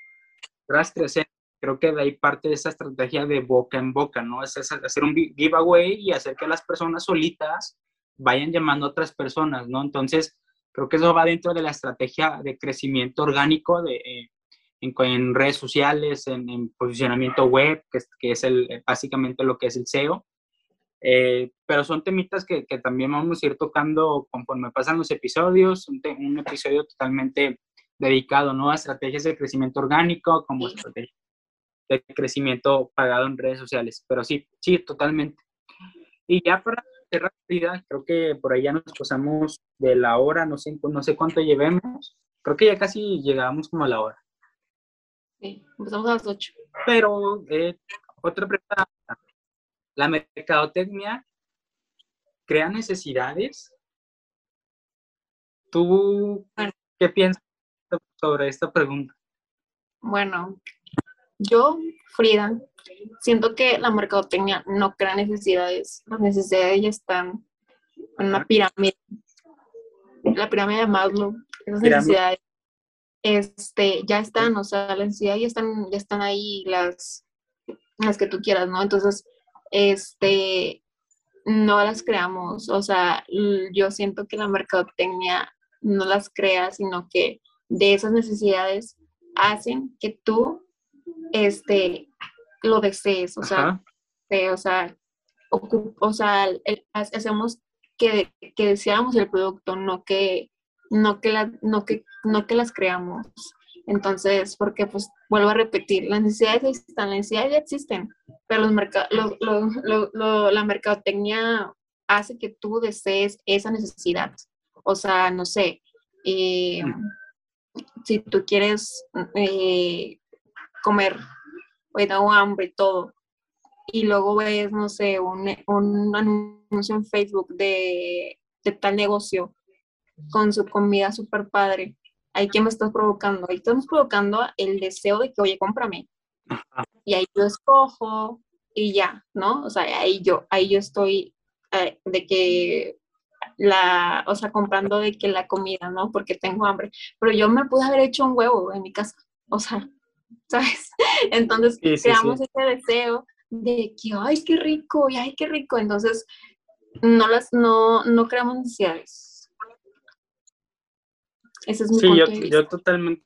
rastreas, creo que de ahí parte de esa estrategia de boca en boca, ¿no? Es hacer un giveaway y hacer que las personas solitas vayan llamando a otras personas, ¿no? Entonces, creo que eso va dentro de la estrategia de crecimiento orgánico de, eh, en, redes sociales, en, posicionamiento web, que es, que es el, básicamente lo que es el SEO. Eh, pero son temitas que, que, también vamos a ir tocando conforme pasan los episodios, un, un, episodio totalmente dedicado ¿no? a estrategias de crecimiento orgánico como estrategia de crecimiento pagado en redes sociales. Pero sí, sí, totalmente. Y ya para rápida, creo que por ahí ya nos pasamos de la hora, no sé, no sé cuánto llevemos, creo que ya casi llegábamos como a la hora. Sí, empezamos a las 8. Pero eh, otra pregunta, ¿la mercadotecnia crea necesidades? ¿Tú qué piensas sobre esta pregunta? Bueno, yo, Frida, siento que la mercadotecnia no crea necesidades. Las necesidades ya están en una pirámide. La pirámide de Maslow. Esas necesidades este, ya están, o sea, las necesidades ya están, ya están ahí las, las que tú quieras, ¿no? Entonces, este, no las creamos. O sea, yo siento que la mercadotecnia no las crea, sino que de esas necesidades hacen que tú este, lo desees, o sea, o sea, o sea hacemos que, que deseamos el producto, no que, no que, la, no que, no que las creamos. Entonces, porque pues vuelvo a repetir, las necesidades están, las necesidades ya existen, pero los lo, la mercadotecnia hace que tú desees esa necesidad. O sea, no sé, eh, si tú quieres eh, comer, hoy tengo hambre y todo. Y luego ves, no sé, un, un anuncio en Facebook de, de, tal negocio con su comida súper padre. Ahí que me estás provocando, ahí estamos provocando el deseo de que, oye, cómprame. Y ahí yo escojo y ya, ¿no? O sea, ahí yo, ahí yo estoy eh, de que la, o sea, comprando de que la comida, ¿no? Porque tengo hambre. Pero yo me pude haber hecho un huevo en mi casa. O sea, [LAUGHS] ¿sabes? Entonces creamos ese deseo de que, ay, qué rico, y ay, qué rico. Entonces, no las, no, no creamos necesidades. Ese es mi sí, yo, yo totalmente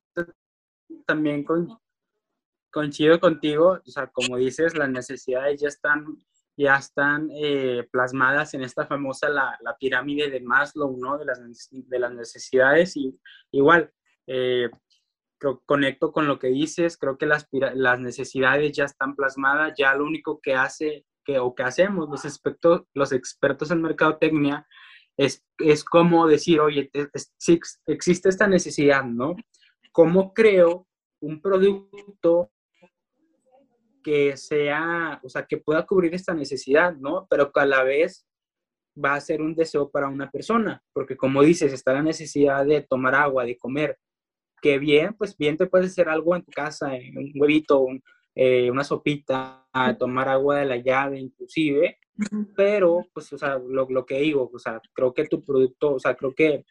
también con, coincido contigo, o sea, como dices, las necesidades ya están, ya están eh, plasmadas en esta famosa, la, la, pirámide de Maslow, ¿no? De las, de las necesidades y igual, eh, conecto con lo que dices, creo que las, las necesidades ya están plasmadas, ya lo único que hace que, o que hacemos los expertos, los expertos en mercadotecnia es, es como decir, oye, si existe esta necesidad, ¿no? ¿Cómo creo un producto que sea, o sea, que pueda cubrir esta necesidad, ¿no? Pero que a la vez va a ser un deseo para una persona, porque como dices, está la necesidad de tomar agua, de comer, que bien, pues bien te puedes hacer algo en tu casa, un huevito, eh, una sopita, tomar agua de la llave inclusive, pero pues, o sea, lo, lo, que digo, o sea, creo que tu producto, o sea, creo que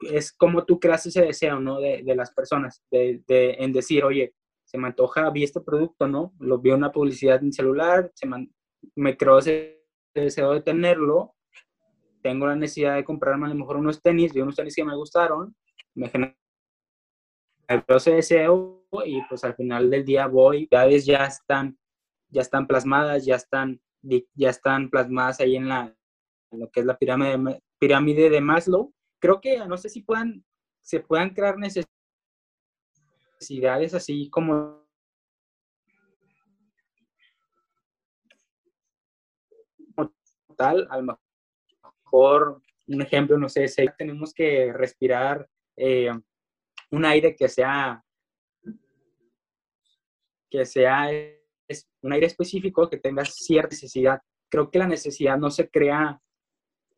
es como tú creas ese deseo, ¿no? De, de las personas, de, de, en decir, oye, se me antoja, vi este producto, ¿no? Lo vi en una publicidad en celular, se me, me creó ese deseo de tenerlo, tengo la necesidad de comprarme a lo mejor unos tenis, vi unos tenis que me gustaron, me ese deseo y pues al final del día voy, ya ya están, ya están plasmadas, ya están, ya están plasmadas ahí en la, lo que es la pirámide, pirámide de Maslow. Creo que no sé si puedan, se puedan crear necesidades así como tal, a lo mejor un ejemplo, no sé, si tenemos que respirar eh, un aire que sea, que sea es un aire específico que tenga cierta necesidad. creo que la necesidad no se crea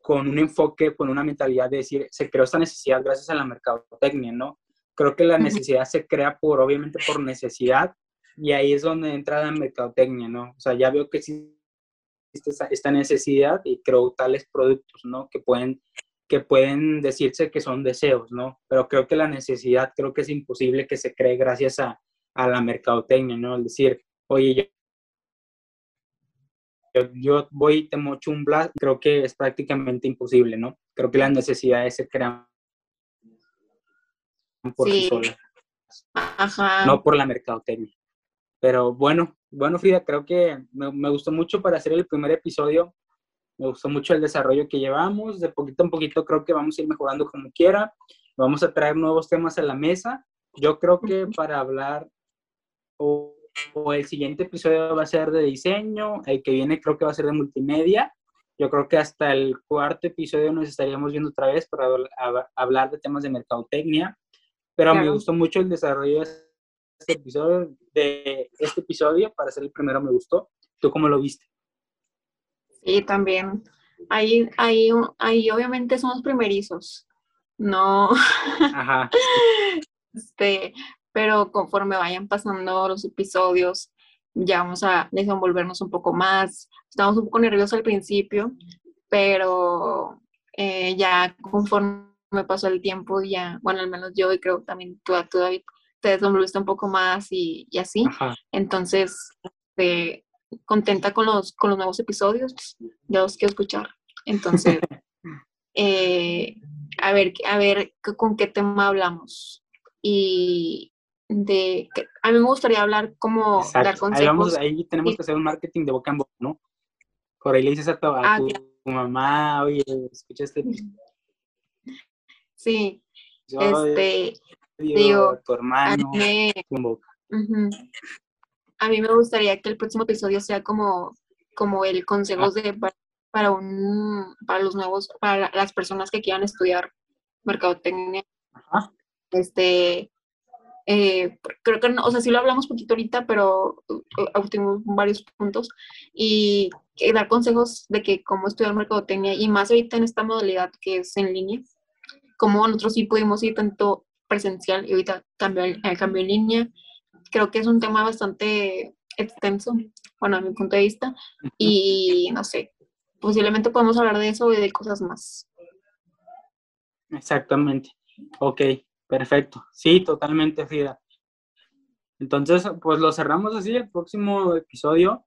con un enfoque, con una mentalidad de decir, se creó esta necesidad gracias a la mercadotecnia, ¿no? Creo que la necesidad se crea por, obviamente, por necesidad, y ahí es donde entra la mercadotecnia, ¿no? O sea, ya veo que existe esta necesidad y creo tales productos, ¿no? Que pueden, que pueden decirse que son deseos, ¿no? Pero creo que la necesidad, creo que es imposible que se cree gracias a, a la mercadotecnia, ¿no? Es decir, oye, yo yo, voy y te mocho un blast, creo que es prácticamente imposible, ¿no? Creo que las necesidades se crean por sí, solas. Ajá. No por la mercadotecnia. Pero bueno, bueno, Frida, creo que me, me, gustó mucho para hacer el primer episodio. Me gustó mucho el desarrollo que llevamos. De poquito en poquito creo que vamos a ir mejorando como quiera. Vamos a traer nuevos temas a la mesa. Yo creo que para hablar o o el siguiente episodio va a ser de diseño, el que viene creo que va a ser de multimedia. Yo creo que hasta el cuarto episodio nos estaríamos viendo otra vez para hablar de temas de mercadotecnia. Pero me gustó mucho el desarrollo de este episodio, de este episodio, para ser el primero me gustó. ¿Tú cómo lo viste? Sí, también. Ahí, ahí, ahí obviamente somos primerizos. No. Ajá. [LAUGHS] Este, pero conforme vayan pasando los episodios, ya vamos a desenvolvernos un poco más. Estamos un poco nerviosos al principio, pero eh, ya conforme pasó el tiempo, ya, bueno, al menos yo y creo también tú, todavía te desenvolviste un poco más y, y así. Entonces, este, contenta con los, con los nuevos episodios, ya los quiero escuchar. Entonces, [LAUGHS] eh, a ver, a ver con qué tema hablamos. Y, de a mí me gustaría hablar como dar consejos. Ahí, tenemos que hacer un marketing de boca en boca, ¿no? Por ahí le dices a tu, ah, mamá, oye, escucha este. Sí. este, digo, a tu hermano, en boca. A mí me gustaría que el próximo episodio sea como, como el consejo ah. de para, un para los nuevos, para las personas que quieran estudiar mercadotecnia. Ajá. Este, eh, creo que, no, o sea, sí lo hablamos poquito ahorita, pero uh, varios puntos y dar consejos de que cómo estudiar mercadotecnia y más ahorita en esta modalidad que es en línea, como nosotros sí pudimos ir tanto presencial y ahorita cambio, el cambio en línea. Creo que es un tema bastante extenso, bueno, a mi punto de vista, y no sé, posiblemente podemos hablar de eso y de cosas más. Exactamente. Ok, Perfecto. Sí, totalmente, Frida. Entonces, pues lo cerramos así. El próximo episodio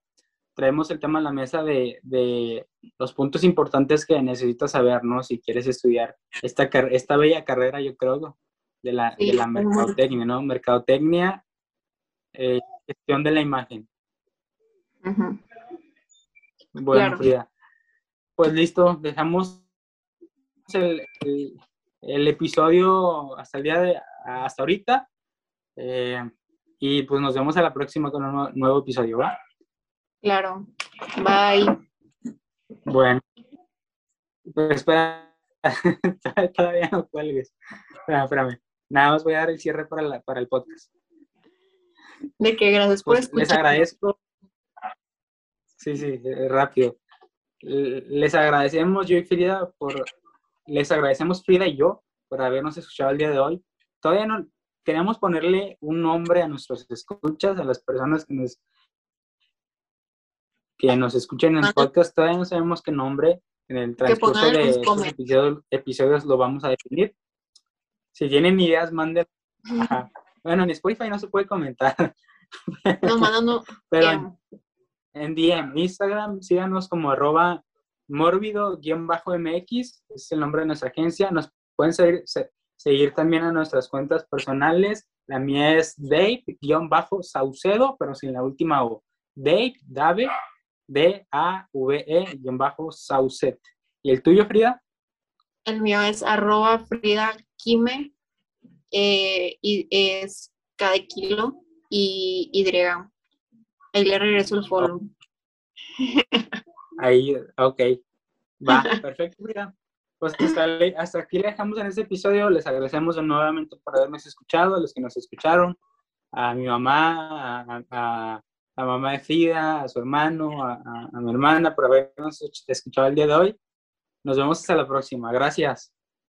traemos el tema a la mesa de, los puntos importantes que necesitas saber, ¿no? Si quieres estudiar esta, esta bella carrera, yo creo, de la, de la mercadotecnia, ¿no? Mercadotecnia, eh, gestión de la imagen. Bueno, Frida. Pues listo, dejamos el el episodio hasta el día de hasta ahorita. Eh, y pues nos vemos a la próxima con un nuevo episodio, ¿va? Claro. Bye. Bueno. Pues espera. [LAUGHS] Todavía no cuelgues. Espérame, espérame. Nada más voy a dar el cierre para, para el podcast. De qué gracias por pues, escuchar. Les agradezco. Sí, sí, eh, rápido. Les agradecemos yo y Frida por les agradecemos Frida y yo por habernos escuchado el día de hoy. Todavía no queremos ponerle un nombre a nuestros escuchas, a las personas que nos que nos escuchen en el podcast, todavía no sabemos qué nombre. En el transcurso de estos episodios, lo vamos a definir. Si tienen ideas, manden. [LAUGHS] Bueno, en Spotify no se puede comentar. No, no. [LAUGHS] Pero en DM, Instagram, síganos como arroba mórbido-mx, es el nombre de nuestra agencia. Nos pueden seguir, seguir también a nuestras cuentas personales. La mía es Dave-Saucedo, pero sin la última O. Dave, Dave, D-A-V-E-Saucet. ¿Y el tuyo, Frida? El mío es arroba Frida Kime, eh, y es cada kilo y Y. Ahí le regreso el follow. Ahí, ok. Va, [LAUGHS] perfecto, mira. Pues hasta, aquí le dejamos en este episodio. Les agradecemos nuevamente por habernos escuchado, a los que nos escucharon, a mi mamá, a, la mamá de Frida, a su hermano, a, a mi hermana por habernos escuchado el día de hoy. Nos vemos hasta la próxima. Gracias.